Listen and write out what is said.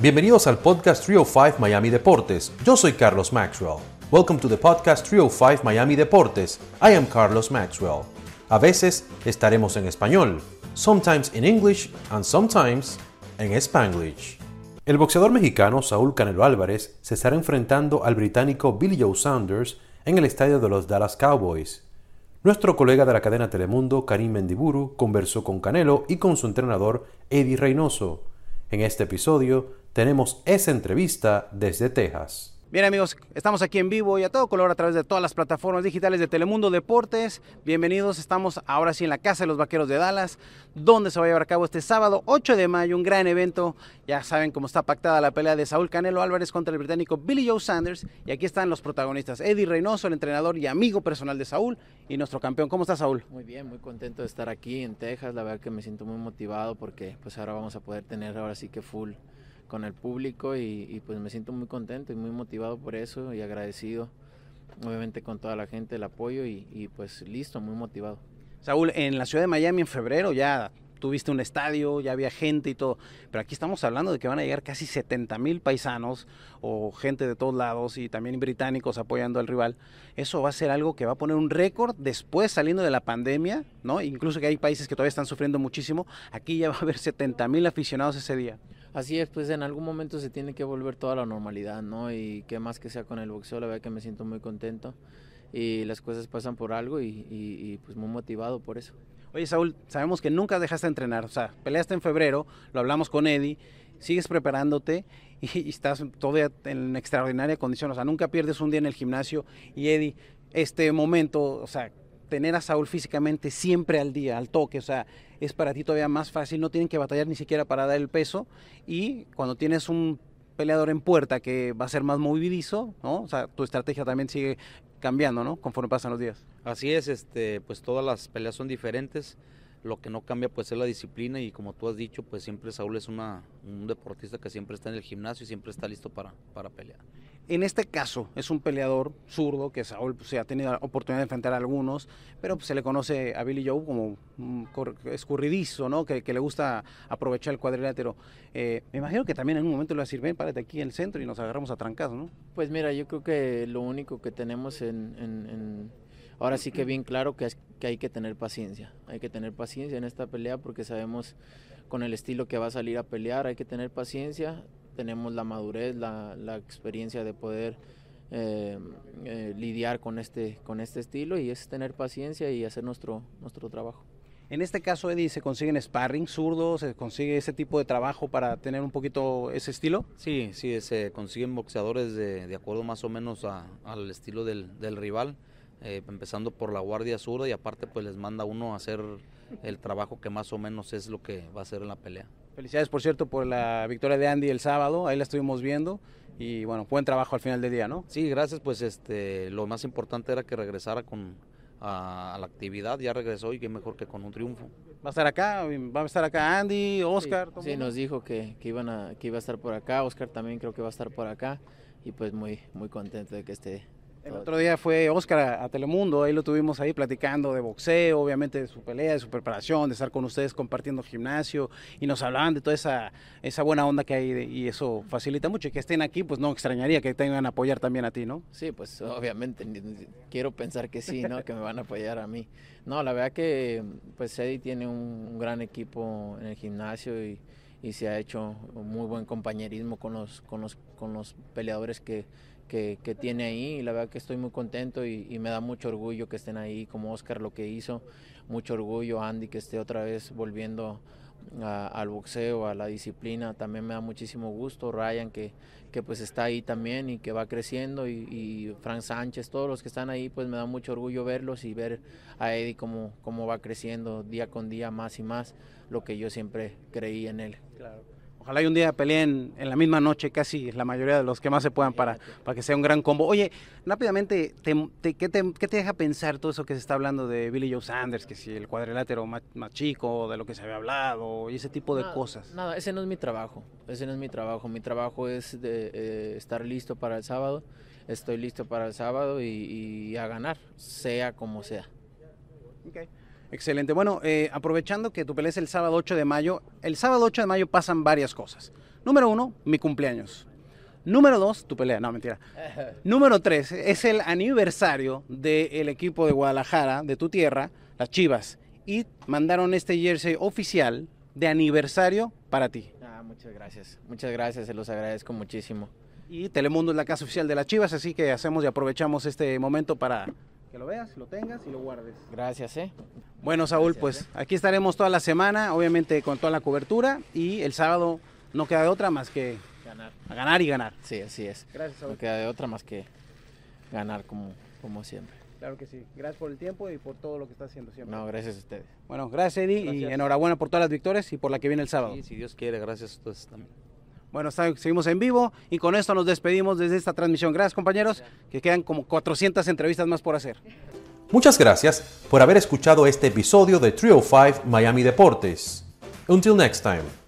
Bienvenidos al podcast 305 Miami Deportes. Yo soy Carlos Maxwell. Welcome to the podcast 305 Miami Deportes. I am Carlos Maxwell. A veces estaremos en español, sometimes in English and sometimes en Spanglish. El boxeador mexicano Saúl Canelo Álvarez se estará enfrentando al británico Billy Joe Saunders en el estadio de los Dallas Cowboys. Nuestro colega de la cadena Telemundo, Karim Mendiburu, conversó con Canelo y con su entrenador Eddie Reynoso. En este episodio tenemos esa entrevista desde Texas. Bien amigos, estamos aquí en vivo y a todo color a través de todas las plataformas digitales de Telemundo Deportes. Bienvenidos, estamos ahora sí en la Casa de los Vaqueros de Dallas, donde se va a llevar a cabo este sábado 8 de mayo, un gran evento. Ya saben cómo está pactada la pelea de Saúl Canelo Álvarez contra el británico Billy Joe Sanders. Y aquí están los protagonistas, Eddie Reynoso, el entrenador y amigo personal de Saúl, y nuestro campeón. ¿Cómo está Saúl? Muy bien, muy contento de estar aquí en Texas. La verdad que me siento muy motivado porque pues ahora vamos a poder tener ahora sí que full con el público y, pues me siento muy contento y muy motivado por eso y agradecido obviamente con toda la gente el apoyo y, pues listo, muy motivado. Saúl, en la ciudad de Miami en febrero ya tuviste un estadio, ya había gente y todo, pero aquí estamos hablando de que van a llegar casi 70 mil paisanos o gente de todos lados y también británicos apoyando al rival. Eso va a ser algo que va a poner un récord después saliendo de la pandemia, ¿no? Incluso que hay países que todavía están sufriendo muchísimo, aquí ya va a haber 70 mil aficionados ese día. Así es, pues en algún momento se tiene que volver toda la normalidad, ¿no? Y qué más que sea con el boxeo, la verdad que me siento muy contento y las cosas pasan por algo y, pues muy motivado por eso. Oye Saúl, sabemos que nunca dejaste de entrenar, o sea, peleaste en febrero, lo hablamos con Eddie, sigues preparándote y, estás todavía en extraordinaria condición, o sea, nunca pierdes un día en el gimnasio y Eddie, este momento, o sea, tener a Saúl físicamente siempre al día, al toque, o sea, es para ti todavía más fácil, no tienen que batallar ni siquiera para dar el peso y cuando tienes un peleador en puerta que va a ser más movidizo, ¿no? O sea, tu estrategia también sigue cambiando, ¿no? Conforme pasan los días. Así es, este, pues todas las peleas son diferentes. Lo que no cambia pues es la disciplina y como tú has dicho, pues siempre Saúl es una, un deportista que siempre está en el gimnasio y siempre está listo para, para pelear. En este caso es un peleador zurdo que Saúl pues, ha tenido la oportunidad de enfrentar a algunos, pero pues, se le conoce a Billy Joe como un escurridizo, ¿no? Que, le gusta aprovechar el cuadrilátero. Eh, me imagino que también en un momento le va a decir, ven, párate aquí en el centro y nos agarramos a trancas, ¿no? Pues mira, yo creo que lo único que tenemos en, ahora sí que bien claro que, es, que hay que tener paciencia. Hay que tener paciencia en esta pelea porque sabemos con el estilo que va a salir a pelear, hay que tener paciencia, tenemos la madurez, la, la experiencia de poder eh, eh, lidiar con este, con este estilo y es tener paciencia y hacer nuestro, nuestro trabajo. En este caso, Eddie, ¿se consiguen sparring zurdos? ¿Se consigue ese tipo de trabajo para tener un poquito ese estilo? Sí, sí, se consiguen boxeadores de, de acuerdo más o menos al estilo del, del rival, eh, empezando por la guardia zurda y aparte pues les manda uno a hacer el trabajo que más o menos es lo que va a hacer en la pelea. Felicidades, por cierto, por la victoria de Andy el sábado, ahí la estuvimos viendo y bueno, buen trabajo al final del día, ¿no? Sí, gracias, pues este, lo más importante era que regresara con a, la actividad, ya regresó y qué mejor que con un triunfo. ¿Va a estar acá? ¿Va a estar acá Andy, Oscar? Sí, nos dijo que, que, iban a, que iba a estar por acá, Oscar también creo que va a estar por acá y pues muy, muy contento de que esté el otro día fue Oscar a, Telemundo, ahí lo tuvimos ahí platicando de boxeo, obviamente de su pelea, de su preparación, de estar con ustedes compartiendo gimnasio y nos hablaban de toda esa, esa buena onda que hay y eso facilita mucho. Y que estén aquí, pues no extrañaría que tengan a apoyar también a ti, ¿no? Sí, pues obviamente quiero pensar que sí, ¿no? que me van a apoyar a mí. No, la verdad que pues Eddie tiene un, gran equipo en el gimnasio y, y se ha hecho muy buen compañerismo con los, con los, con los peleadores que que, tiene ahí. Y la verdad que estoy muy contento y, me da mucho orgullo que estén ahí como Oscar lo que hizo, mucho orgullo Andy que esté otra vez volviendo al boxeo, a la disciplina, también me da muchísimo gusto, Ryan que, que pues está ahí también y que va creciendo y, y, Frank Sánchez, todos los que están ahí pues me da mucho orgullo verlos y ver a Eddie cómo, cómo va creciendo día con día más y más lo que yo siempre creí en él. Claro. Ojalá y un día peleen en la misma noche casi la mayoría de los que más se puedan para, para que sea un gran combo. Oye, rápidamente, ¿qué, te, deja pensar todo eso que se está hablando de Billy Joe Sanders? Que si el cuadrilátero más, chico, de lo que se había hablado y ese tipo de cosas. Nada, ese no es mi trabajo. Ese no es mi trabajo. Mi trabajo es de, eh, estar listo para el sábado. Estoy listo para el sábado y, a ganar, sea como sea. Okay. Excelente. Bueno, eh, aprovechando que tu pelea es el sábado 8 de mayo, el sábado 8 de mayo pasan varias cosas. Número uno, mi cumpleaños. Número dos, tu pelea, no, mentira. Número tres, es el aniversario del equipo de Guadalajara, de tu tierra, las Chivas. Y mandaron este jersey oficial de aniversario para ti. Ah, muchas gracias, muchas gracias, se los agradezco muchísimo. Y Telemundo es la casa oficial de las Chivas, así que hacemos y aprovechamos este momento para que lo veas, lo tengas y lo guardes. Gracias, ¿eh? Bueno, Saúl, pues aquí estaremos toda la semana, obviamente con toda la cobertura y el sábado no queda de otra más que Ganar. a ganar y ganar. Sí, así es. Gracias, Saúl. No queda de otra más que ganar como, como siempre. Claro que sí. Gracias por el tiempo y por todo lo que estás haciendo siempre. No, gracias a ustedes. Bueno, gracias Eddie y enhorabuena por todas las victorias y por la que viene el sábado. Sí, si Dios quiere, gracias a ustedes también. Bueno, seguimos en vivo y con esto nos despedimos desde esta transmisión. Gracias compañeros, que quedan como 400 entrevistas más por hacer. Muchas gracias por haber escuchado este episodio de Trio 5 Miami Deportes. Until next time.